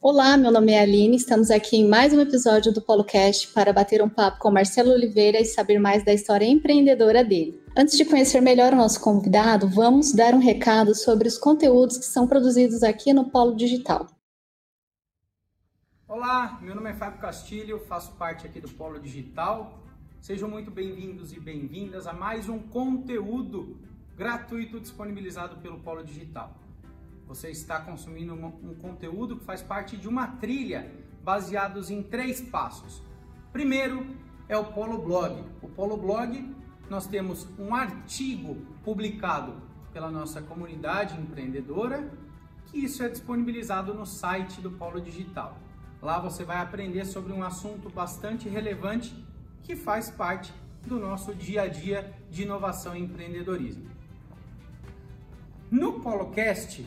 Olá, meu nome é Aline, estamos aqui em mais um episódio do PoloCast para bater um papo com Marcelo Oliveira e saber mais da história empreendedora dele. Antes de conhecer melhor o nosso convidado, vamos dar um recado sobre os conteúdos que são produzidos aqui no Polo Digital. Olá, meu nome é Fábio Castilho, faço parte aqui do Polo Digital. Sejam muito bem-vindos e bem-vindas a mais um conteúdo gratuito disponibilizado pelo Polo Digital. Você está consumindo um, conteúdo que faz parte de uma trilha baseados em três passos. Primeiro é o Polo Blog. O Polo Blog nós temos um artigo publicado pela nossa comunidade empreendedora, que isso é disponibilizado no site do Polo Digital. Lá você vai aprender sobre um assunto bastante relevante que faz parte do nosso dia a dia de inovação e empreendedorismo. No PoloCast,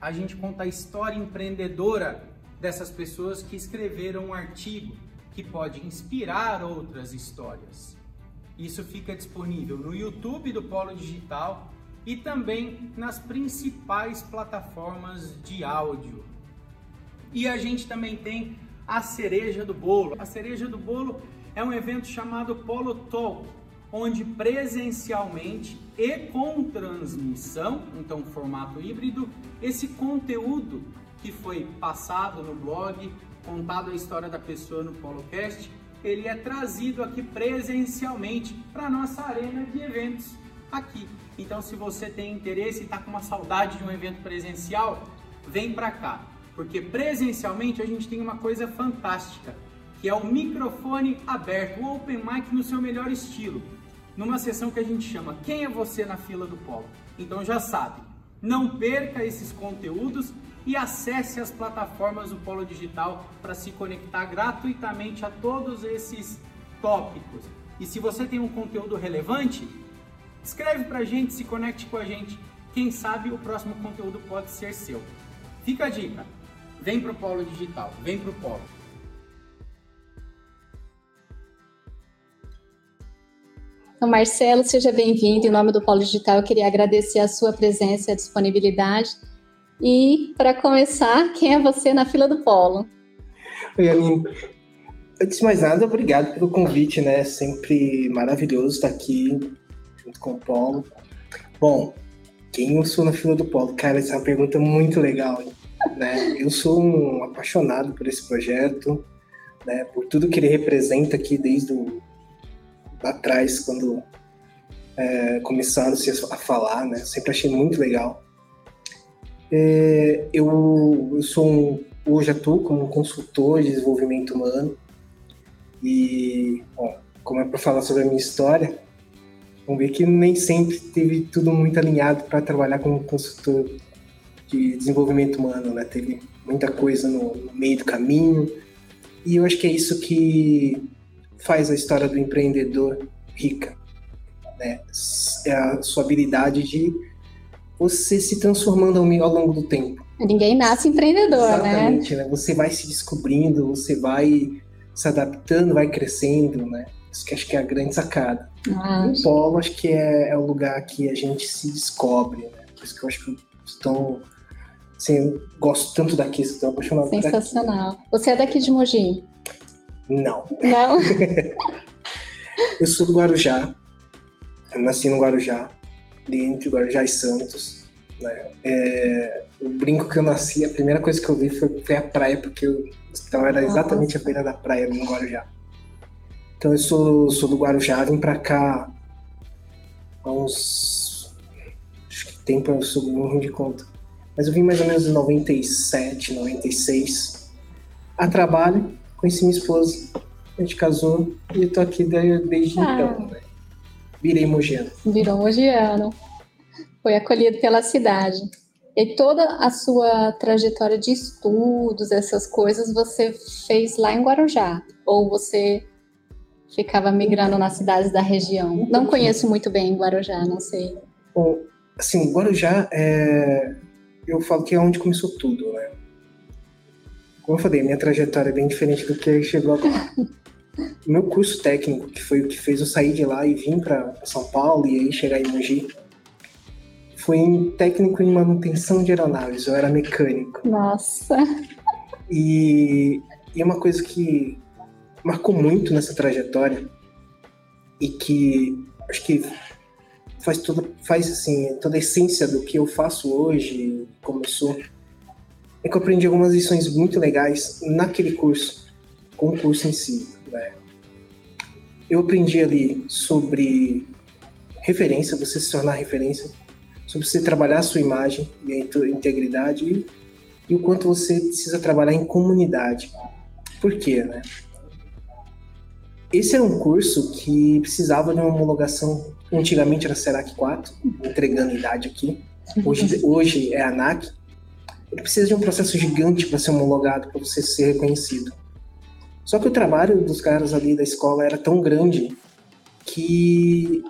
a gente conta a história empreendedora dessas pessoas que escreveram um artigo que pode inspirar outras histórias. Isso fica disponível no YouTube do Polo Digital e também nas principais plataformas de áudio. E a gente também tem a cereja do bolo. A cereja do bolo é um evento chamado Polo Talk, onde presencialmente e com transmissão, então formato híbrido, esse conteúdo que foi passado no blog, contado a história da pessoa no PoloCast, ele é trazido aqui presencialmente para a nossa arena de eventos aqui. Então, se você tem interesse e está com uma saudade de um evento presencial, vem para cá, porque presencialmente a gente tem uma coisa fantástica, que é o microfone aberto, o open mic no seu melhor estilo numa sessão que a gente chama Quem é você na fila do polo? Então já sabe, não perca esses conteúdos e acesse as plataformas do Polo Digital para se conectar gratuitamente a todos esses tópicos. E se você tem um conteúdo relevante, escreve para a gente, se conecte com a gente. Quem sabe o próximo conteúdo pode ser seu. Fica a dica, vem para o Polo Digital, vem para o Polo. Então, Marcelo, seja bem-vindo. Em nome do Polo Digital, eu queria agradecer a sua presença e a disponibilidade. E, para começar, quem é você na fila do Polo? Oi, Aline. Antes de mais nada, obrigado pelo convite, né? Sempre maravilhoso estar aqui junto com o Polo. Bom, quem eu sou na fila do Polo? Cara, essa é uma pergunta muito legal, né? Eu sou um apaixonado por esse projeto, né? Por tudo que ele representa aqui desde o lá atrás, quando é, começaram-se a falar, né? Sempre achei muito legal. É, eu, eu sou um, hoje atuo como consultor de desenvolvimento humano e, como é para falar sobre a minha história, vamos ver que nem sempre teve tudo muito alinhado para trabalhar como consultor de desenvolvimento humano, né? Teve muita coisa no, no meio do caminho e eu acho que é isso que faz a história do empreendedor rica. Né? É a sua habilidade de você se transformando ao longo do tempo. Ninguém nasce empreendedor, né? Exatamente, né? né? Você vai se descobrindo, você vai se adaptando, vai crescendo, né? Isso que acho que é a grande sacada. Ah, o polo acho que é, é, o lugar que a gente se descobre, né? Por isso que eu acho que estou assim, gosto tanto daqui, estou apaixonado Sensacional. Você é daqui de Mogi? Não. Não? eu sou do Guarujá. Eu nasci no Guarujá, entre Guarujá e Santos. Né? É, o brinco que eu nasci, a primeira coisa que eu vi foi, foi a praia, porque o hospital era exatamente a beira da praia no Guarujá. Então eu sou, sou do Guarujá, vim pra cá há uns. Acho que tempo eu sou ruim de conta. Mas eu vim mais ou menos em 97, 96, a trabalho conheci minha esposa, a gente casou e eu tô aqui desde ah. então, né? Virei mogiano. Virou mogiano. Foi acolhido pela cidade. E toda a sua trajetória de estudos, essas coisas, você fez lá em Guarujá? Ou você ficava migrando nas cidades da região? Não conheço muito bem Guarujá, não sei. Bom, assim, Guarujá, é... eu falo que é onde começou tudo, né? Como eu falei, minha trajetória é bem diferente do que chegou agora. o meu curso técnico, que foi o que fez eu sair de lá e vir para São Paulo e aí chegar em Mogi, foi em técnico em manutenção de aeronaves, eu era mecânico. Nossa! E, e uma coisa que marcou muito nessa trajetória e que acho que faz toda faz assim toda a essência do que eu faço hoje como eu sou é que eu aprendi algumas lições muito legais naquele curso com o curso em si né? eu aprendi ali sobre referência você se tornar referência sobre você trabalhar a sua imagem e a integridade e, e o quanto você precisa trabalhar em comunidade por quê né esse era um curso que precisava de uma homologação. Antigamente era Serac 4, entregando idade aqui. Hoje, hoje é ANAC. Ele precisa de um processo gigante para ser homologado, para você ser reconhecido. Só que o trabalho dos caras ali da escola era tão grande que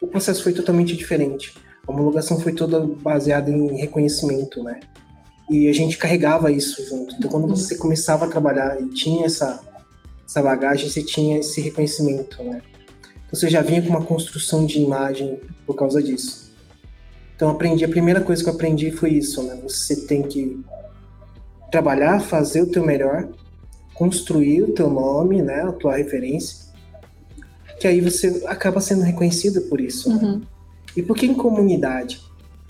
o processo foi totalmente diferente. A homologação foi toda baseada em reconhecimento, né? E a gente carregava isso junto. Então, quando você começava a trabalhar e tinha essa essa bagagem, você tinha esse reconhecimento, né? Então, você já vinha com uma construção de imagem por causa disso. Então aprendi, a primeira coisa que eu aprendi foi isso, né? Você tem que trabalhar, fazer o teu melhor, construir o teu nome, né? A tua referência, que aí você acaba sendo reconhecido por isso. Né? Uhum. E por que em comunidade?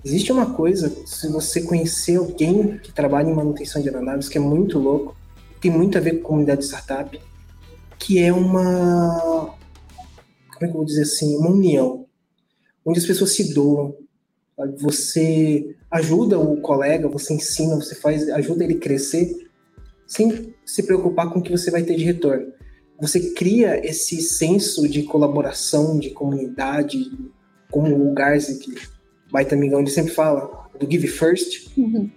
Existe uma coisa, se você conhecer alguém que trabalha em manutenção de aeronaves, que é muito louco, tem muito a ver com comunidade de startup, que é uma. Como é que eu vou dizer assim? Uma união, onde as pessoas se doam. Você ajuda o colega, você ensina, você faz, ajuda ele a crescer, sem se preocupar com o que você vai ter de retorno. Você cria esse senso de colaboração, de comunidade, como o Garzik, baita amigão, ele sempre fala, do Give First. Uhum.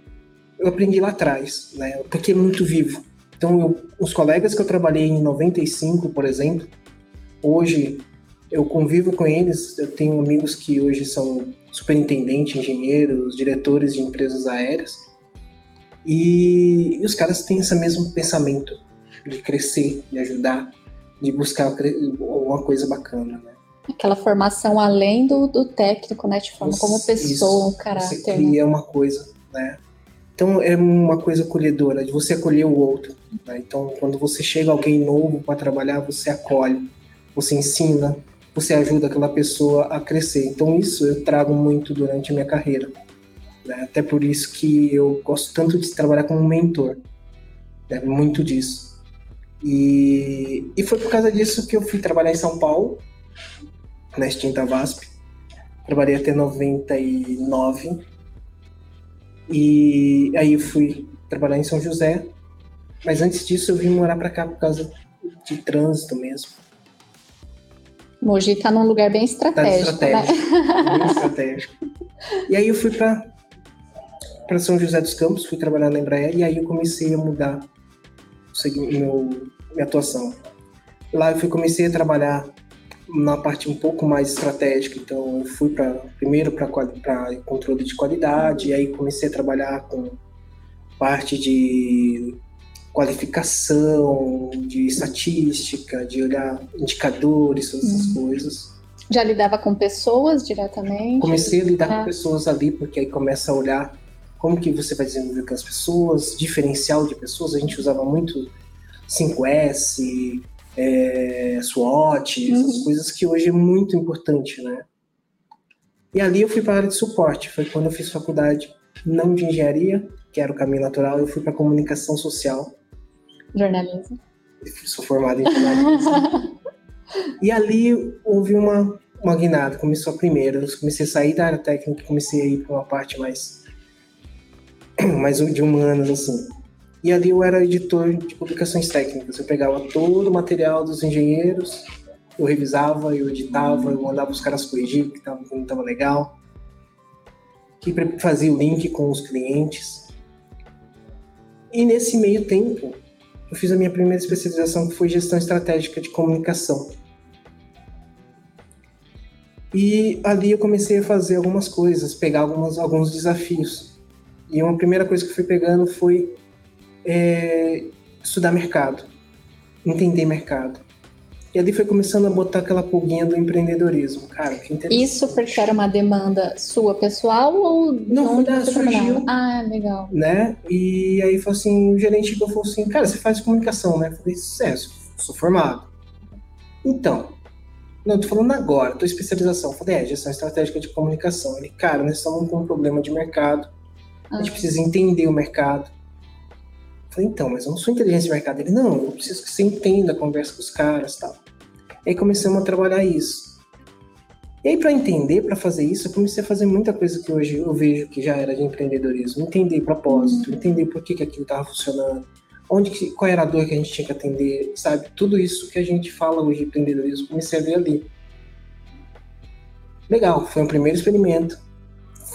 Eu aprendi lá atrás, né? Porque é muito vivo. Então, eu, os colegas que eu trabalhei em 95, por exemplo, hoje eu convivo com eles. Eu tenho amigos que hoje são superintendentes, engenheiros, diretores de empresas aéreas. E, os caras têm esse mesmo pensamento de crescer, de ajudar, de buscar uma coisa bacana, né? Aquela formação além do, do técnico, né? Te forma como pessoa, isso, um caráter. Você cria né? uma coisa, né? Então é uma coisa acolhedora, de você acolher o outro. Né? Então, quando você chega alguém novo para trabalhar, você acolhe, você ensina, você ajuda aquela pessoa a crescer. Então, isso eu trago muito durante a minha carreira. Né? Até por isso que eu gosto tanto de trabalhar como mentor. Né? Muito disso. E, e foi por causa disso que eu fui trabalhar em São Paulo, na extinta VASP. Trabalhei até 99 e aí eu fui trabalhar em São José, mas antes disso eu vim morar para cá por causa de trânsito mesmo. Mogi está num lugar bem estratégico. Tá estratégico, né? bem estratégico. E aí eu fui para para São José dos Campos, fui trabalhar na Embraer e aí eu comecei a mudar meu, minha atuação. Lá eu fui, comecei a trabalhar na parte um pouco mais estratégica. Então, eu fui para primeiro para controle de qualidade, e aí comecei a trabalhar com parte de qualificação, de estatística, de olhar indicadores, todas essas uhum. coisas. Já lidava com pessoas diretamente? Comecei a lidar ah. com pessoas ali, porque aí começa a olhar como que você vai desenvolver com as pessoas, diferencial de pessoas. A gente usava muito 5S, é, SWOT, essas uhum. coisas que hoje é muito importante, né? E ali eu fui para a área de suporte, foi quando eu fiz faculdade não de engenharia, que era o caminho natural, eu fui para comunicação social. Jornalismo. Sou formado em jornalismo. e ali houve uma, uma guinada, começou a primeira, eu comecei a sair da área técnica, comecei a ir para uma parte mais, mais de humanas, assim. E ali eu era editor de publicações técnicas. Eu pegava todo o material dos engenheiros, eu revisava, eu editava, eu mandava os caras corrigir, que tava, não estava legal. Que fazia o link com os clientes. E nesse meio tempo, eu fiz a minha primeira especialização, que foi gestão estratégica de comunicação. E ali eu comecei a fazer algumas coisas, pegar algumas, alguns desafios. E uma primeira coisa que eu fui pegando foi é, estudar mercado, entender mercado. E ali foi começando a botar aquela pulguinha do empreendedorismo. Cara, que interessante. Isso porque era uma demanda sua pessoal ou Não, foi da surgiu. Ah, legal. Né? E aí falou assim, o gerente falou assim, cara, você faz comunicação, né? Eu falei, é, sou formado. Então, não, tô falando agora, tô especialização. Eu falei, é, gestão estratégica de comunicação. Ele, cara, nós estamos com um problema de mercado. A gente ah. precisa entender o mercado. Eu falei, então, mas eu não sou inteligência de mercado. Ele, não, eu preciso que você entenda, conversa com os caras tal. E aí começamos a trabalhar isso. E aí, para entender, para fazer isso, eu comecei a fazer muita coisa que hoje eu vejo que já era de empreendedorismo. Entender propósito, uhum. entender por que, que aquilo estava funcionando, onde que, qual era a dor que a gente tinha que atender, sabe? Tudo isso que a gente fala hoje de empreendedorismo, comecei a ver ali. Legal, foi um primeiro experimento.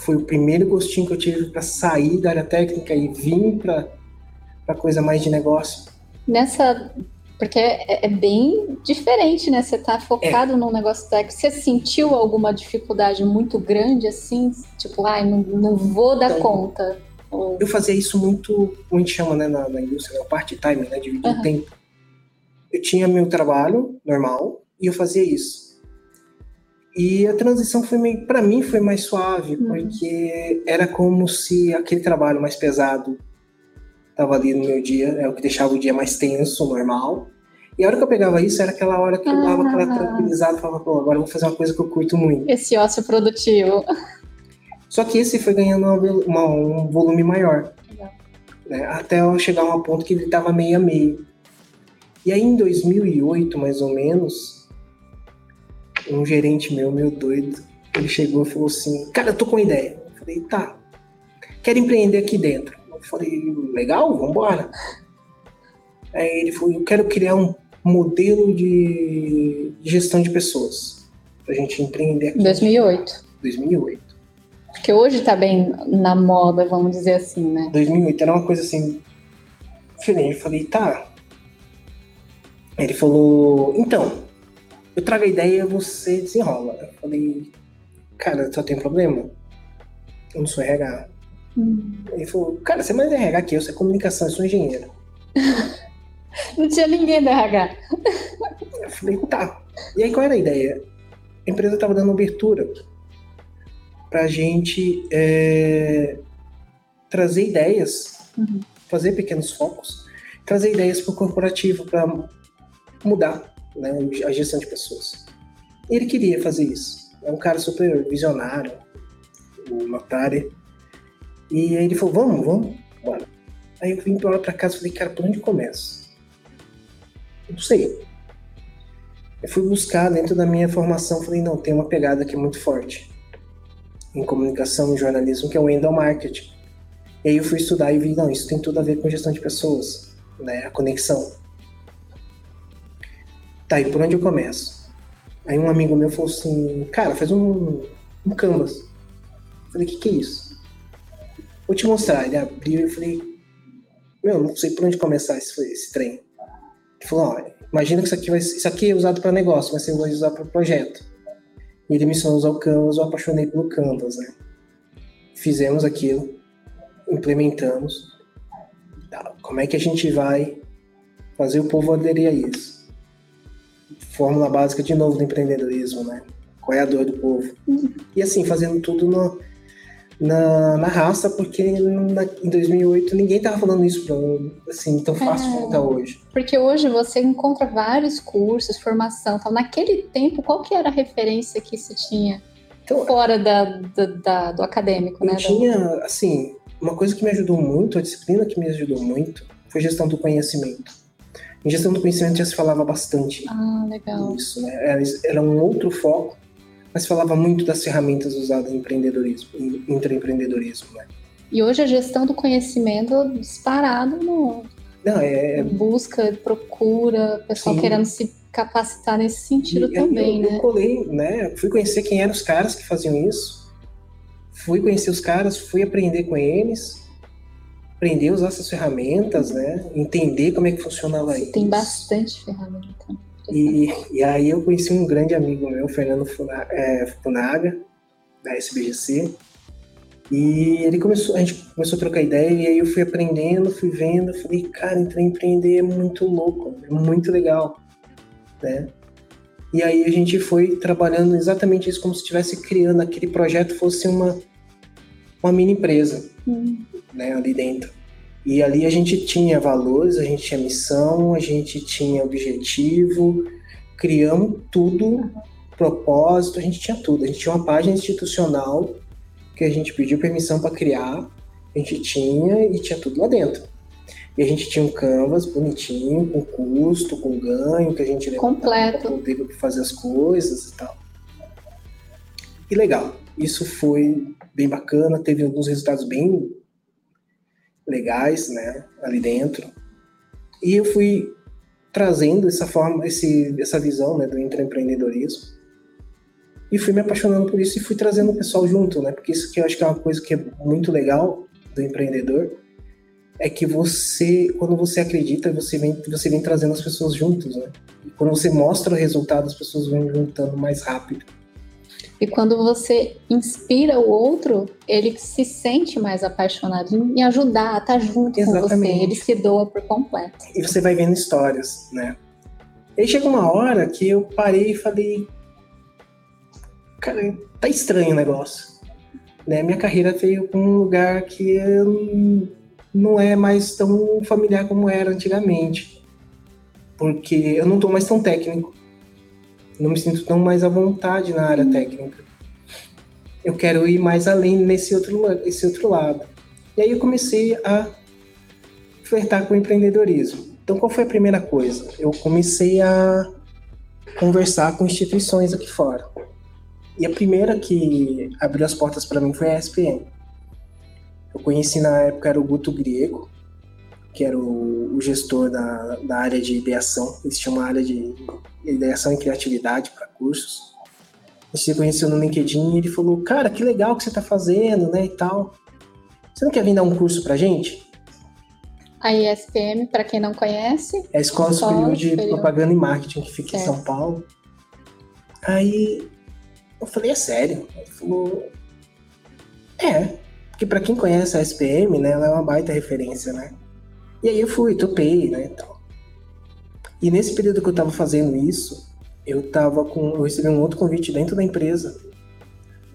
Foi o primeiro gostinho que eu tive para sair da área técnica e vir para coisa mais de negócio. Nessa porque é, é, bem diferente, né? Você tá focado é. num negócio técnico. Você sentiu alguma dificuldade muito grande, assim? Tipo, ai, não, não vou dar então, conta. Eu fazia isso muito, como a gente chama né, na, na indústria, né, part-time, né? Dividir uhum. o tempo. Eu tinha meu trabalho normal e eu fazia isso. E a transição foi meio, para mim foi mais suave, uhum. porque era como se aquele trabalho mais pesado estava ali no meu dia, é o que deixava o dia mais tenso, normal. E a hora que eu pegava isso era aquela hora que eu dava aquela ah. tranquilizada falava, pô, agora eu vou fazer uma coisa que eu curto muito. Esse ócio produtivo. Só que esse foi ganhando uma, um volume maior. Né? Até eu chegar a um ponto que ele estava meio a meio. E aí em 2008, mais ou menos, um gerente meu, meu doido, ele chegou e falou assim, cara, eu tô com uma ideia. Eu falei, tá, quero empreender aqui dentro. Eu falei, legal, vambora. Aí ele falou, eu quero criar um modelo de gestão de pessoas para a gente empreender aqui. 2008. 2008. Porque hoje está bem na moda, vamos dizer assim, né? 2008 era uma coisa assim diferente. Eu falei, tá. Ele falou, então, eu trago a ideia você desenrola. Eu falei, cara, só tem problema? Eu não sou RH. Hum. Ele falou, cara, você é mais RH que eu, você é comunicação, eu sou engenheiro. Não tinha ninguém da RH. Eu falei, tá. E aí qual era a ideia? A empresa estava dando abertura para a gente é, trazer ideias, uhum. fazer pequenos focos, trazer ideias para o corporativo para mudar né, a gestão de pessoas. E ele queria fazer isso. É um cara super visionário, o Notari. E aí ele falou, vamos, vamos, bora. Aí eu vim para casa e falei, cara, por onde começa? Não sei. Eu fui buscar dentro da minha formação, falei, não, tem uma pegada aqui muito forte em comunicação e jornalismo, que é o endomarketing. E aí eu fui estudar e vi, não, isso tem tudo a ver com gestão de pessoas, né, a conexão. Tá, e por onde eu começo? Aí um amigo meu falou assim, cara, faz um, um canvas. Eu falei, o que, que é isso? Vou te mostrar. Ele abriu e eu falei, meu, não sei por onde começar esse, esse trem. Ele falou, imagina que isso aqui, vai, isso aqui é usado para negócio, mas você vai usar para projeto. E ele me ensinou a usar o Canvas, eu apaixonei pelo Canvas, né? Fizemos aquilo, implementamos. Tá, como é que a gente vai fazer o povo aderir a isso? Fórmula básica de novo do empreendedorismo, né? Qual é a dor do povo? E assim, fazendo tudo no, na, na raça, porque na, em 2008 ninguém estava falando isso pra, assim tão fácil é, como tá hoje. Porque hoje você encontra vários cursos, formação, tal. naquele tempo qual que era a referência que se tinha então, fora da, da, da, do acadêmico, né? Tinha, assim, uma coisa que me ajudou muito, a disciplina que me ajudou muito, foi gestão do conhecimento. Em gestão do conhecimento já se falava bastante. Ah, legal. Isso, né? Era, era um outro foco mas falava muito das ferramentas usadas em empreendedorismo, em intraempreendedorismo, né? E hoje a gestão do conhecimento disparado no Não, é... busca, procura, pessoal Sim. querendo se capacitar nesse sentido e, também, eu, né? Eu colei, né? Fui conhecer quem eram os caras que faziam isso. Fui conhecer os caras, fui aprender com eles, aprender a usar essas ferramentas, né? Entender como é que funcionava isso. Tem bastante ferramenta. E, e aí eu conheci um grande amigo meu, Fernando é, Funaga, da SBGC, e ele começou, a gente começou a trocar ideia, e aí eu fui aprendendo, fui vendo, falei, cara, entrar empreender é muito louco, é muito legal, né? E aí a gente foi trabalhando exatamente isso, como se estivesse criando aquele projeto fosse uma, uma mini empresa, Hum. né, ali dentro. E ali a gente tinha valores, a gente tinha missão, a gente tinha objetivo, criamos tudo, propósito, a gente tinha tudo. A gente tinha uma página institucional que a gente pediu permissão para criar, a gente tinha e tinha tudo lá dentro. E a gente tinha um canvas bonitinho, com custo, com ganho, que a gente Completo. para poder fazer as coisas e tal. E legal. Isso foi bem bacana, teve alguns resultados bem legais, né, ali dentro. E eu fui trazendo essa forma, esse, essa visão, né, do intraempreendedorismo. E fui me apaixonando por isso e fui trazendo o pessoal junto, né? Porque isso que eu acho que é uma coisa que é muito legal do empreendedor é que você, quando você acredita, você vem, você vem trazendo as pessoas juntos, né? E quando você mostra o resultado, as pessoas vêm juntando mais rápido. E quando você inspira o outro, ele se sente mais apaixonado em ajudar, a estar junto com Exatamente. você. Ele se doa por completo. E você vai vendo histórias, né? E aí chega uma hora que eu parei e falei, cara, tá estranho o negócio. Né? Minha carreira veio para um lugar que não é mais tão familiar como era antigamente. Porque eu não tô mais tão técnico. Não me sinto tão mais à vontade na área técnica. Eu quero ir mais além nesse outro, esse outro lado. E aí eu comecei a flertar com o empreendedorismo. Então, qual foi a primeira coisa? Eu comecei a conversar com instituições aqui fora. E a primeira que abriu as portas para mim foi a SPM. Eu conheci na época era o Guto Griego, que era o, o gestor da, da área de ideação. Eles tinham uma área de ideação e criatividade para cursos. A gente se conheceu no LinkedIn e ele falou: Cara, que legal que você está fazendo, né? E tal. Você não quer vir dar um curso pra gente? A ISPM, para quem não conhece, É a Escola Escola Superior de Superior. Propaganda e Marketing, que fica em Certo. São Paulo. Aí eu falei, é sério? Ele falou, é, porque pra quem conhece a SPM, né, ela é uma baita referência, né? E aí eu fui, topei, né, e tal. E nesse período que eu tava fazendo isso, eu tava com, eu recebi um outro convite dentro da empresa,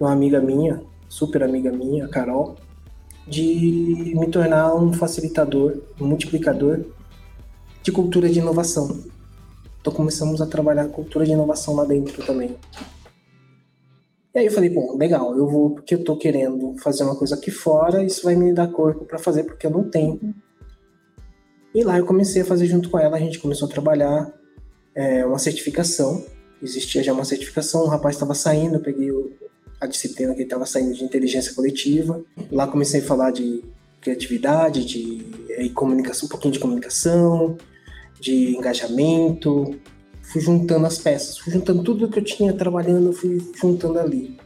uma amiga minha, super amiga minha, Carol, de me tornar um facilitador, um multiplicador de cultura de inovação. Então começamos a trabalhar cultura de inovação lá dentro também. E aí eu falei, bom, legal, eu vou porque eu tô querendo fazer uma coisa aqui fora, isso vai me dar corpo para fazer porque eu não tenho. E lá eu comecei a fazer junto com ela, a gente começou a trabalhar é, uma certificação. Existia já uma certificação, o rapaz estava saindo, eu peguei o- a disciplina que ele estava saindo de inteligência coletiva. Lá comecei a falar de criatividade, de eh, comunicação, um pouquinho de comunicação, de engajamento. Fui juntando as peças, fui juntando tudo que eu tinha trabalhando, fui juntando ali.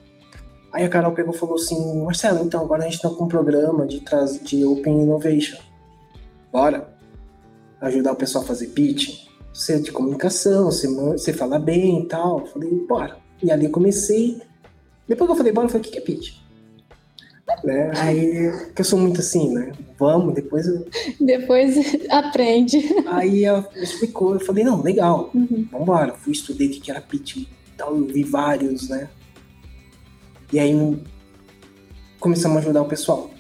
Aí a Carol pegou e falou assim: Marcelo, então agora a gente está com um programa de, de Open Innovation. Bora ajudar o pessoal a fazer pitch. Você é de comunicação, você, você fala bem e tal. Falei, bora. E ali eu comecei. Depois que eu falei, bora, eu falei, o que é pitch? Né? Aí, que eu sou muito assim, né? Vamos, depois eu depois aprende. Aí ela explicou, eu falei, não, legal, Uhum. vambora. Fui estudei o que era pitch e tal, eu vi vários, né? E aí começamos a ajudar o pessoal.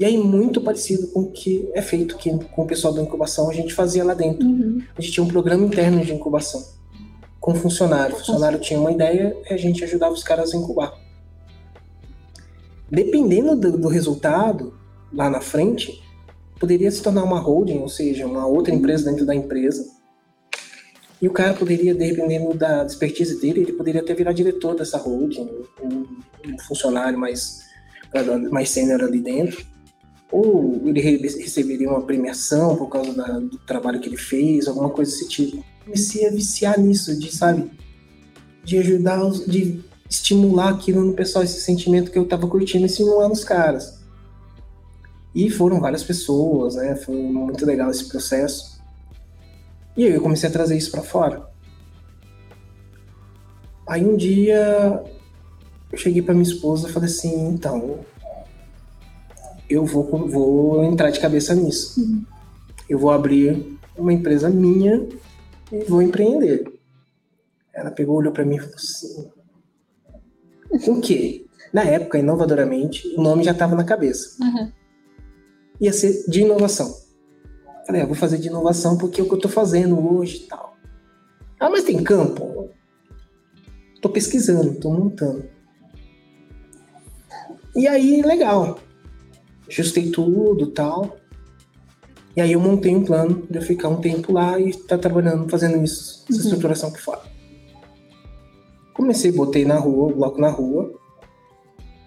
E aí, muito parecido com o que é feito aqui com o pessoal da incubação, a gente fazia lá dentro. Uhum. A gente tinha um programa interno de incubação com funcionário. O funcionário tinha uma ideia e a gente ajudava os caras a incubar. Dependendo do, do resultado, lá na frente, poderia se tornar uma holding, ou seja, uma outra empresa dentro da empresa. E o cara poderia, dependendo da expertise dele, ele poderia até virar diretor dessa holding, um, um funcionário mais, mais sênior ali dentro. Ou ele re- receberia uma premiação por causa da- do trabalho que ele fez, alguma coisa desse tipo. Comecei a viciar nisso, de, sabe, de ajudar, os, de estimular aquilo no pessoal, esse sentimento que eu tava curtindo, estimular nos caras. E foram várias pessoas, né? Foi muito legal esse processo. E aí eu comecei a trazer isso para fora. Aí um dia eu cheguei para minha esposa e falei assim, então, eu vou, vou entrar de cabeça nisso. Uhum. Eu vou abrir uma empresa minha e vou empreender. Ela pegou, olhou para mim e falou assim: o quê? Na época, inovadoramente, o nome já estava na cabeça. Uhum. Ia ser de inovação. Falei, ah, vou fazer de inovação porque é o que eu estou fazendo hoje e tal. Ah, mas tem campo? Tô pesquisando, tô montando. E aí, legal. Ajustei tudo tal. E aí eu montei um plano de eu ficar um tempo lá e estar tá trabalhando, fazendo isso, essa uhum. estruturação aqui fora. Comecei, botei na rua, o bloco na rua,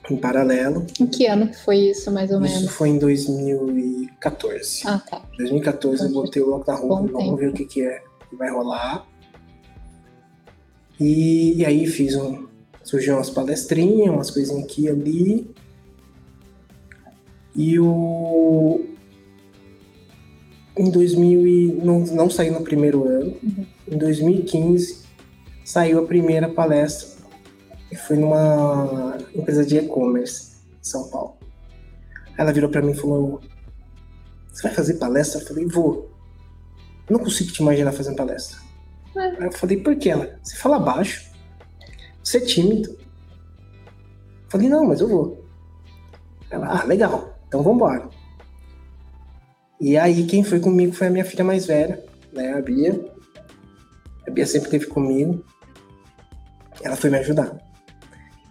em paralelo. Em que ano que foi isso, mais ou menos? Isso foi em 2014. Ah, tá. 2014 então, eu botei o bloco na rua, vamos tempo. ver o que, que é que vai rolar. E, e aí fiz um. Surgiu umas palestrinhas, umas coisinhas aqui e ali. E o. Em 2000 e, não, não saiu no primeiro ano. Uhum. Em 2015 saiu a primeira palestra. E foi numa empresa de e-commerce em São Paulo. Ela virou para mim e falou: Você vai fazer palestra? Eu falei: Vou. Eu não consigo te imaginar fazendo palestra. É. Aí eu falei: Por que ela? Você fala baixo. Você é tímido. Eu falei: Não, mas eu vou. Ela: Ah, legal. Então vamos embora. E aí quem foi comigo foi a minha filha mais velha, né, a Bia. A Bia sempre esteve comigo. Ela foi me ajudar.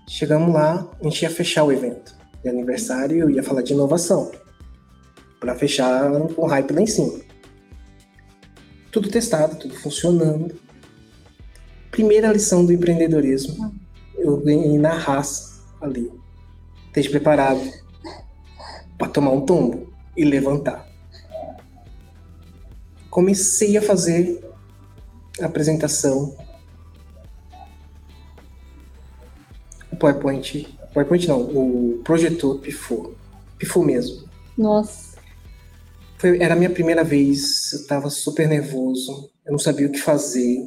Chegamos lá, a gente ia fechar o evento de aniversário e eu ia falar de inovação. para fechar com hype lá em cima. Tudo testado, tudo funcionando. Primeira lição do empreendedorismo. Eu ganhei na raça ali. Esteja preparado para tomar um tombo e levantar. Comecei a fazer a apresentação. O PowerPoint, PowerPoint não, o projetor pifou. Pifou mesmo. Nossa. Foi, era a minha primeira vez, eu estava super nervoso, eu não sabia o que fazer.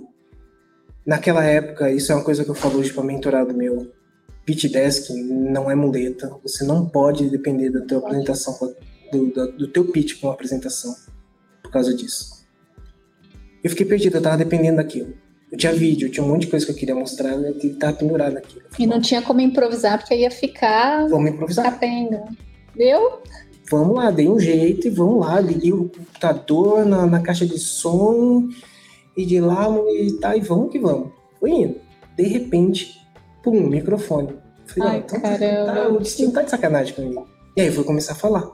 Naquela época, isso é uma coisa que eu falo hoje para mentorado meu pitch desk não é muleta. Você não pode depender da tua apresentação, do, do, do teu pitch com a apresentação, por causa disso. Eu fiquei perdido, eu tava dependendo daquilo. Eu tinha vídeo, eu tinha um monte de coisa que eu queria mostrar, eu tava pendurado naquilo. E não tinha como improvisar, porque ia ficar. Vamos improvisar. Capenga. Deu? Vamos lá, dei um jeito e vamos lá. Liguei o computador na, na caixa de som e de lá e tá, e vamos que vamos. Foi indo. De repente, pum, microfone. Falei, Ai, então, caramba. Tá, o destino tá de sacanagem comigo. E aí eu fui começar a falar,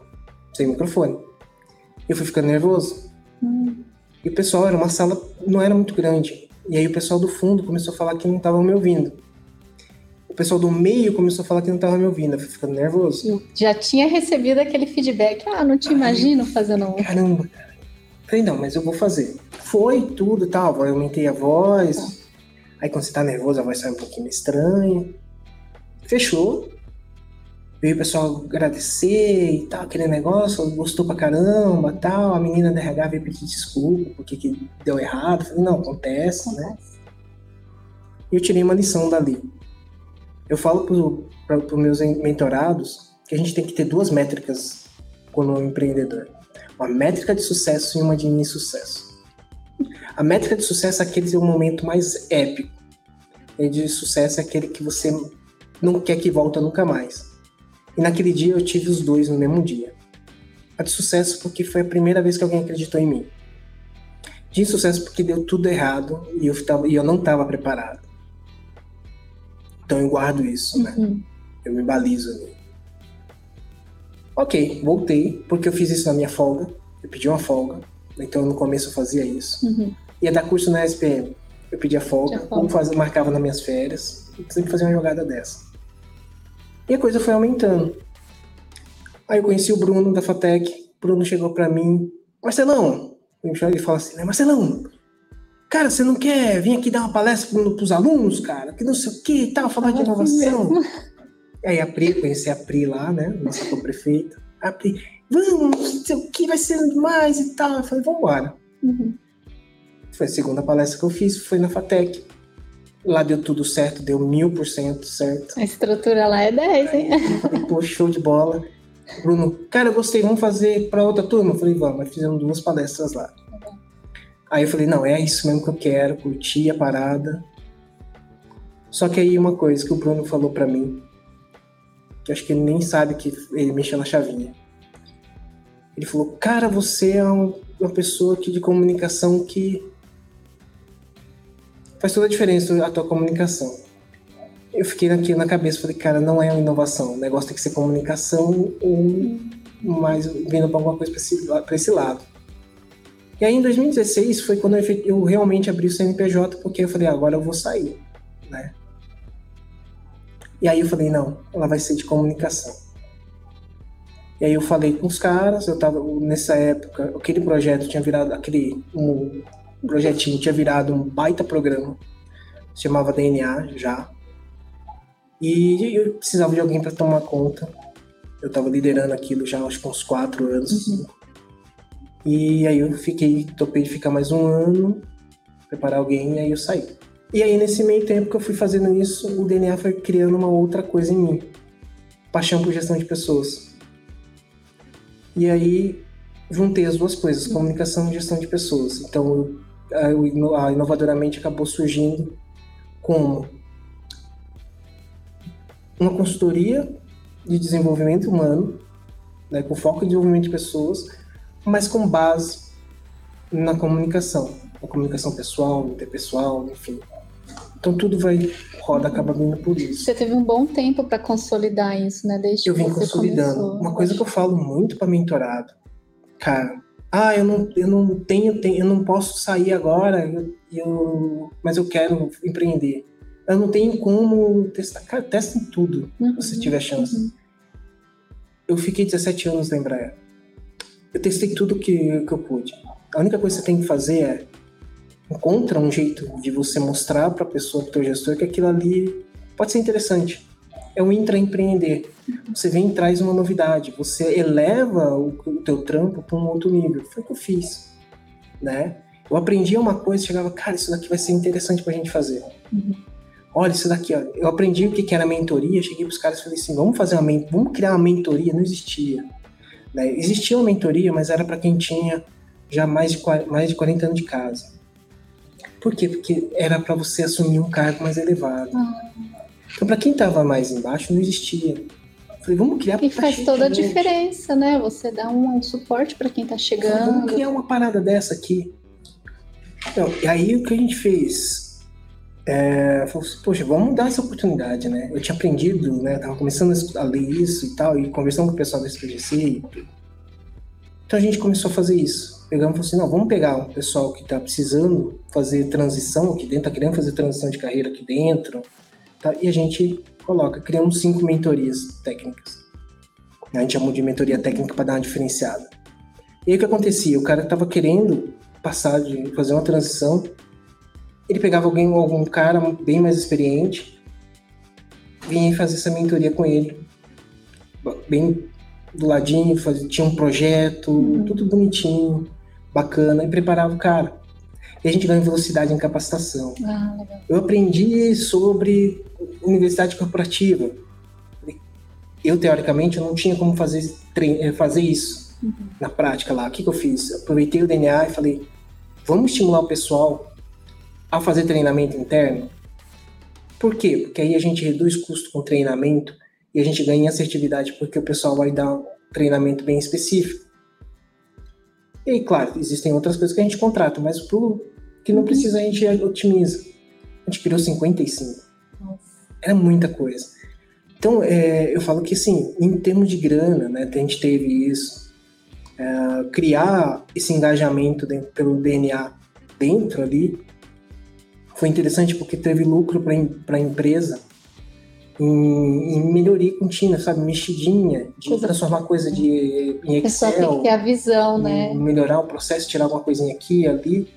sem microfone. Eu fui ficando nervoso. Hum. E o pessoal, era uma sala, não era muito grande. E aí o pessoal do fundo começou a falar que não tava me ouvindo. O pessoal do meio começou a falar que não tava me ouvindo. Eu fui ficando nervoso. Já tinha recebido aquele feedback. Ah, não te Ai, imagino fazendo um. Caramba, cara. Falei, não, mas eu vou fazer. Foi tudo, tal. Tá, eu aumentei a voz. Tá. Aí quando você tá nervoso, a voz sai um pouquinho estranha. Fechou. Veio o pessoal agradecer e tal, aquele negócio, gostou pra caramba tal. A menina da RH veio pedir desculpa porque que deu errado. Falei, não, acontece, né? E eu tirei uma lição dali. Eu falo para os meus mentorados que a gente tem que ter duas métricas quando um empreendedor. Uma métrica de sucesso e uma de insucesso. A métrica de sucesso é aquele é o momento mais épico. E de sucesso é aquele que você não quer que volta nunca mais. E naquele dia eu tive os dois no mesmo dia. A de sucesso porque foi a primeira vez que alguém acreditou em mim. De insucesso porque deu tudo errado e eu, tava, e eu não estava preparado. Então eu guardo isso, né? Uhum. Eu me balizo ali. Ok, voltei, porque eu fiz isso na minha folga. Eu pedi uma folga. Então no começo eu fazia isso. Uhum. Ia dar curso na SPM. Eu pedia folga, folga. ou fazia, marcava nas minhas férias. Eu sempre fazia uma jogada dessa. E a coisa foi aumentando. Aí eu conheci o Bruno da Fatec. Bruno chegou para mim, Marcelão, ele fala assim, né, Marcelão, cara, você não quer vir aqui dar uma palestra para os alunos, cara? Que não sei o que e tal, falar de inovação. Aí a Pri, conheci a Pri lá, né, nossa co-prefeita. A Pri, vamos, o que, vai ser demais e tal. Eu falei, vamos embora. Uhum. Foi a segunda palestra que eu fiz, foi na Fatec. Lá deu tudo certo, deu mil por cento certo. A estrutura lá é 10, hein? Falei, pô, show de bola. Bruno, cara, eu gostei, vamos fazer para outra turma? Eu falei, vamos, mas fizemos duas palestras lá. Aí eu falei, não, é isso mesmo que eu quero, curti a parada. Só que aí uma coisa que o Bruno falou para mim, que acho que ele nem sabe que ele mexeu na chavinha. Ele falou, cara, você é uma pessoa que, de comunicação que faz toda a diferença a tua comunicação. Eu fiquei aqui na cabeça, falei, cara, não é uma inovação, o negócio tem que ser comunicação ou mais vindo para alguma coisa para esse, esse, lado. E aí em 2016 foi quando eu, eu realmente abri o CNPJ, porque eu falei, ah, agora eu vou sair, né? E aí eu falei, não, ela vai ser de comunicação. E aí eu falei com os caras, eu tava nessa época, aquele projeto tinha virado, aquele um projetinho tinha virado um baita programa, se chamava DNA já. E eu precisava de alguém para tomar conta. Eu estava liderando aquilo já acho que uns quatro anos. Uhum. E aí eu fiquei, topei de ficar mais um ano, preparar alguém e aí eu saí. E aí, nesse meio tempo que eu fui fazendo isso, o DNA foi criando uma outra coisa em mim. Paixão por gestão de pessoas. E aí, juntei as duas coisas, comunicação e gestão de pessoas. Então, a Inovadoramente acabou surgindo como uma consultoria de desenvolvimento humano, né, com foco em desenvolvimento de pessoas, mas com base na comunicação, na comunicação pessoal, interpessoal, enfim. Então tudo vai, roda, acaba vindo por isso. Você teve um bom tempo para consolidar isso, né? Desde eu vim consolidando. Começou. Uma coisa que eu falo muito para mentorado, cara, ah, eu não, eu não tenho, eu não posso sair agora, eu, eu, mas eu quero empreender. Eu não tenho como testar. Cara, testa em tudo, uhum, se tiver chance. Uhum. Eu fiquei 17 anos na Embraer. Eu testei tudo que, que eu pude. A única coisa que você tem que fazer é encontra um jeito de você mostrar para a pessoa, para o teu gestor, que aquilo ali pode ser interessante. É um intraempreender. Você vem e traz uma novidade, você eleva o, o teu trampo para um outro nível. Foi o que eu fiz, né? Eu aprendia uma coisa, chegava, cara, isso daqui vai ser interessante para a gente fazer. Uhum. Olha isso daqui, ó. eu aprendi o que era mentoria, cheguei para os caras e falei assim, vamos fazer uma vamos criar uma mentoria, não existia. Né? Existia uma mentoria, mas era para quem tinha já mais de, mais de 40 anos de casa. Por quê? Porque era para você assumir um cargo mais elevado. Ah. Então, para quem estava mais embaixo, não existia. Falei, vamos criar E faz toda a diferença, né? Você dá um, um suporte para quem está chegando. Falei, vamos criar uma parada dessa aqui. Então, e aí o que a gente fez? É, falou assim, poxa, vamos dar essa oportunidade, né? Eu tinha aprendido, né? Tava começando a ler isso e tal, e conversando com o pessoal da SPGC. Então a gente começou a fazer isso pegamos e falamos assim, não, vamos pegar o pessoal que está precisando fazer transição aqui dentro, está querendo fazer transição de carreira aqui dentro, tá? e a gente coloca, criamos cinco mentorias técnicas. A gente chamou de mentoria técnica para dar uma diferenciada. E aí o que acontecia? O cara estava querendo passar de fazer uma transição, ele pegava alguém, algum cara bem mais experiente, vinha fazer essa mentoria com ele, bem do ladinho, fazia, tinha um projeto, uhum. tudo bonitinho bacana e preparava o cara. E a gente ganha velocidade em capacitação. Ah, eu aprendi sobre universidade corporativa. Eu, teoricamente, eu não tinha como fazer, eh, fazer isso uhum. na prática lá. O que, que eu fiz? Aproveitei o DNA e falei, vamos estimular o pessoal a fazer treinamento interno? Por quê? Porque aí a gente reduz custo com treinamento e a gente ganha assertividade porque o pessoal vai dar um treinamento bem específico. E aí, claro, existem outras coisas que a gente contrata, mas pro que não precisa a gente otimiza. A gente criou 55. Nossa. Era muita coisa. Então, é, eu falo que, assim, em termos de grana, né, a gente teve isso. É, criar esse engajamento dentro, pelo DNA dentro ali foi interessante porque teve lucro para a empresa em, em melhoria contínua, sabe? Mexidinha, de coisa transformar coisa de, em Excel. A pessoa tem que ter a visão, né? Melhorar o processo, tirar alguma coisinha aqui ali.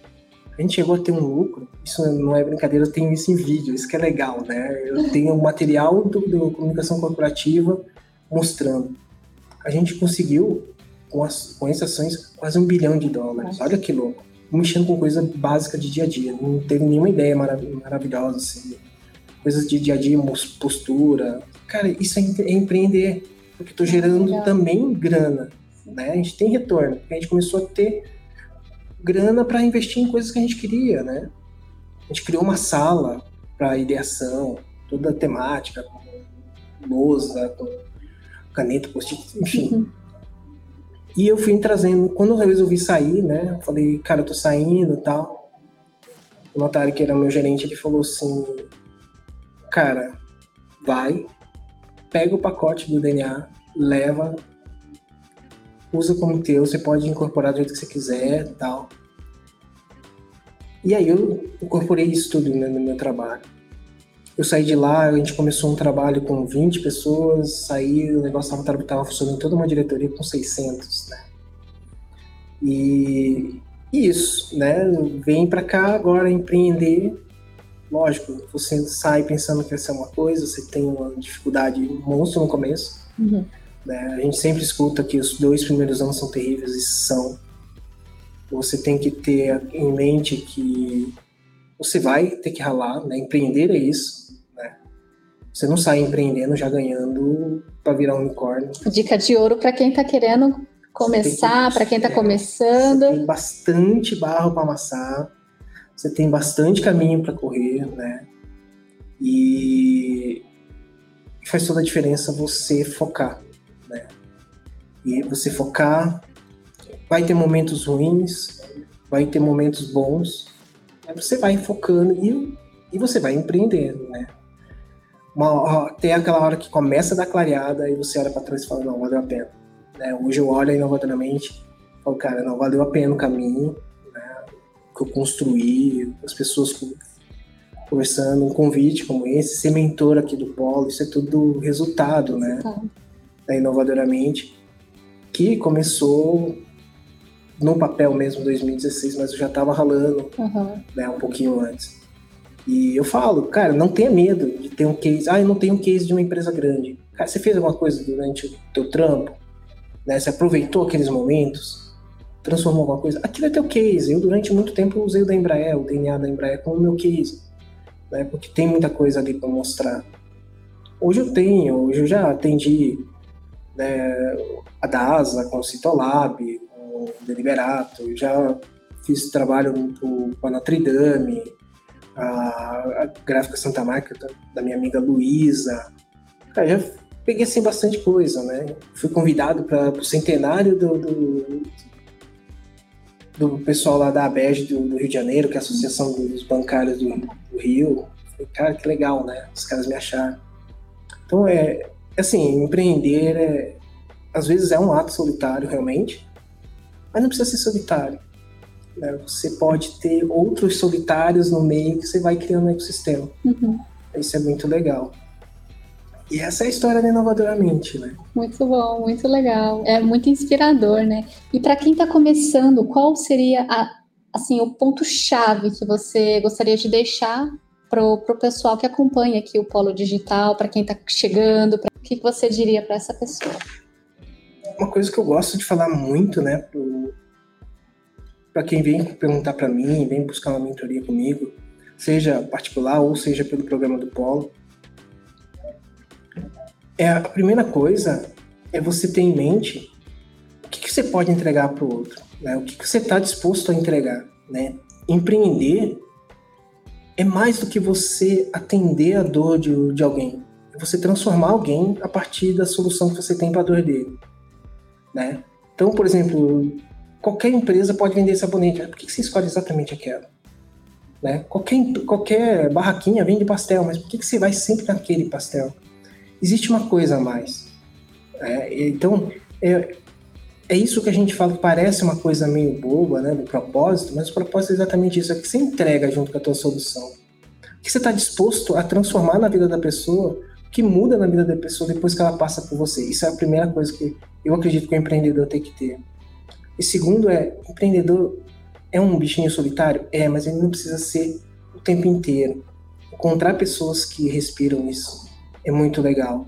A gente chegou a ter um lucro, isso não é brincadeira, eu tenho isso em vídeo, isso que é legal, né? Eu tenho o material do, do comunicação corporativa mostrando. A gente conseguiu, com, as, com essas ações, quase um bilhão de dólares. Olha que louco. Mexendo com coisa básica de dia a dia. Não teve nenhuma ideia marav maravilhosa, assim coisas de dia a dia, postura. Cara, isso é, é empreender, porque estou gerando também grana, né? A gente tem retorno. A gente começou a ter grana para investir em coisas que a gente queria, né? A gente criou uma sala para ideação, toda temática, com lousa, com caneta, post-it, enfim. Uhum. E eu fui trazendo, quando eu resolvi sair, né, eu falei, cara, eu tô saindo e tal. O notário, que era meu gerente, ele falou assim, cara, vai, pega o pacote do DNA, leva, usa como teu, você pode incorporar do jeito que você quiser tal. E aí eu incorporei isso tudo né, no meu trabalho. Eu saí de lá, a gente começou um trabalho com 20 pessoas, saí, o negócio estava funcionando toda uma diretoria com 600, né? E isso, né? Vem para cá agora empreender. Lógico, você sai pensando que essa é uma coisa, você tem uma dificuldade monstro no começo. Uhum. Né? A gente sempre escuta que os dois primeiros anos são terríveis e são. Você tem que ter em mente que você vai ter que ralar, né? Empreender é isso você não sai empreendendo já ganhando para virar um unicórnio. Dica de ouro para quem está querendo começar, para quem está começando. Você tem bastante barro para amassar, você tem bastante caminho para correr, né? E faz toda a diferença você focar, né? E você focar, vai ter momentos ruins, vai ter momentos bons, você vai focando e, e você vai empreendendo, né? uma, tem aquela hora que começa a dar clareada e você olha para trás e fala, não, valeu a pena. Né? Hoje eu olho inovadoramente e falo, cara, não, valeu a pena o caminho né? Que eu construí, as pessoas conversando, um convite como esse, ser mentor aqui do Polo, isso é tudo resultado, né? Da Inovadoramente, que começou no papel mesmo em 2016, mas eu já estava ralando uhum. né, um pouquinho antes. E eu falo, cara, não tenha medo de ter um case. Ah, eu não tenho um case de uma empresa grande. Cara, você fez alguma coisa durante o teu trampo? Né? Você aproveitou aqueles momentos? Transformou alguma coisa? Aquilo é teu case. Eu, durante muito tempo, usei o da Embraer, o DNA da Embraer, como meu case. Né? Porque tem muita coisa ali para mostrar. Hoje eu tenho, hoje eu já atendi né, a DASA com o Citolab, com o Deliberato, já fiz trabalho com a Notre Dame, a, a gráfica Santa Marca da, da minha amiga Luísa. Já peguei assim bastante coisa, né? Fui convidado para o centenário do, do, do, pessoal lá da ABEG do, do, Rio de Janeiro, que é a Associação dos Bancários do, do Rio. Falei, cara, que legal, né? Os caras me acharam. Então, é assim, empreender é, às vezes é um ato solitário, realmente, mas não precisa ser solitário. Né? Você pode ter outros solitários no meio que você vai criando um ecossistema. Uhum. Isso é muito legal. E essa é a história da Inovadoramente, né? Muito bom, muito legal. É muito inspirador, né? E para quem está começando, qual seria a, assim, o ponto-chave que você gostaria de deixar para o pessoal que acompanha aqui o Polo Digital, para quem está chegando? Pra, o que, que você diria para essa pessoa? Uma coisa que eu gosto de falar muito, né, pro, para quem vem perguntar para mim, vem buscar uma mentoria comigo, seja particular ou seja pelo programa do Polo. É a primeira coisa é você ter em mente o que, que você pode entregar para o outro, né? O que, que você está disposto a entregar, né? Empreender é mais do que você atender a dor de, de alguém. É você transformar alguém a partir da solução que você tem para a dor dele, né? Então, por exemplo, qualquer empresa pode vender sabonete. Por que você escolhe exatamente aquela? Né? Qualquer, qualquer barraquinha vende pastel, mas por que você vai sempre naquele pastel? Existe uma coisa a mais. É, então, é, é isso que a gente fala que parece uma coisa meio boba, né, do propósito, mas o propósito é exatamente isso, é que você entrega junto com a tua solução. O que você está disposto a transformar na vida da pessoa, que muda na vida da pessoa depois que ela passa por você. Isso é a primeira coisa que eu acredito que o empreendedor tem que ter. E segundo é, empreendedor é um bichinho solitário? É, mas ele não precisa ser o tempo inteiro. Encontrar pessoas que respiram isso é muito legal.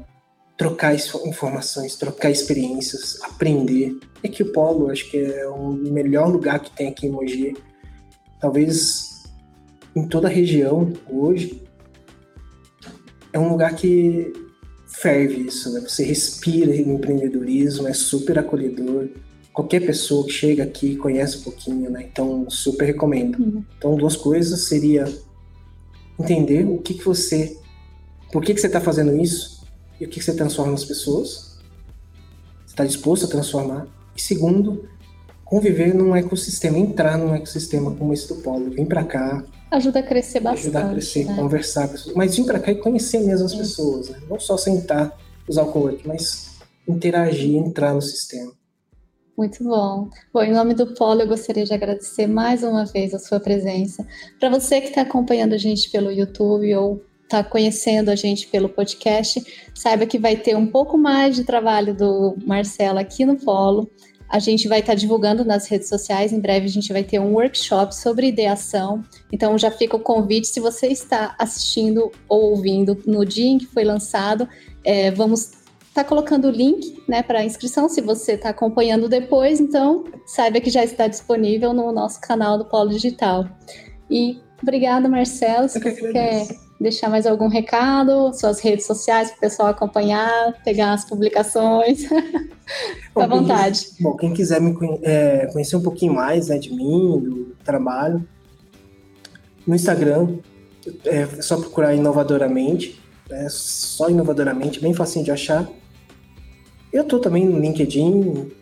Trocar informações, trocar experiências, aprender. É que o Polo, acho que é o melhor lugar que tem aqui em Mogi. Talvez em toda a região hoje. É um lugar que ferve isso, né? Você respira empreendedorismo, é super acolhedor qualquer pessoa que chega aqui conhece um pouquinho, né? Então, super recomendo. Uhum. Então, duas coisas seria entender o que, que você por que, que você está fazendo isso e o que, que você transforma nas pessoas. Você está disposto a transformar. E segundo, conviver num ecossistema, entrar num ecossistema como esse do Polo. Vem para cá. Ajuda a crescer bastante. Ajudar a crescer, né? conversar com as pessoas. Mas vir para cá e conhecer mesmo as pessoas. Né? Não só sentar, usar o cowork, mas interagir, entrar no sistema. Muito bom. Bom, em nome do Polo, eu gostaria de agradecer mais uma vez a sua presença. Para você que está acompanhando a gente pelo YouTube ou está conhecendo a gente pelo podcast, saiba que vai ter um pouco mais de trabalho do Marcelo aqui no Polo. A gente vai estar tá divulgando nas redes sociais. Em breve a gente vai ter um workshop sobre ideação. Então já fica o convite. Se você está assistindo ou ouvindo no dia em que foi lançado, é, vamos estar tá colocando o link né, para inscrição. Se você está acompanhando depois, então saiba que já está disponível no nosso canal do Polo Digital. E obrigada, Marcelo. Se você quer deixar mais algum recado, suas redes sociais para o pessoal acompanhar, pegar as publicações. Fica à vontade. Quem, bom, quem quiser me é, conhecer um pouquinho mais né, de mim, do trabalho, no Instagram, é só procurar inovadoramente, é só inovadoramente, bem facinho de achar. Eu tô também no LinkedIn,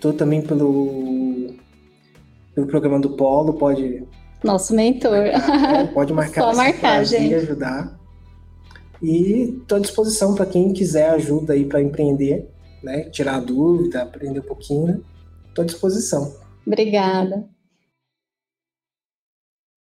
tô também pelo, pelo programa do Polo, pode nosso mentor. É, pode marcar. Só marcar, gente. ajudar. E estou à disposição para quem quiser ajuda aí para empreender, né? Tirar dúvida, aprender um pouquinho. Estou à disposição. Obrigada.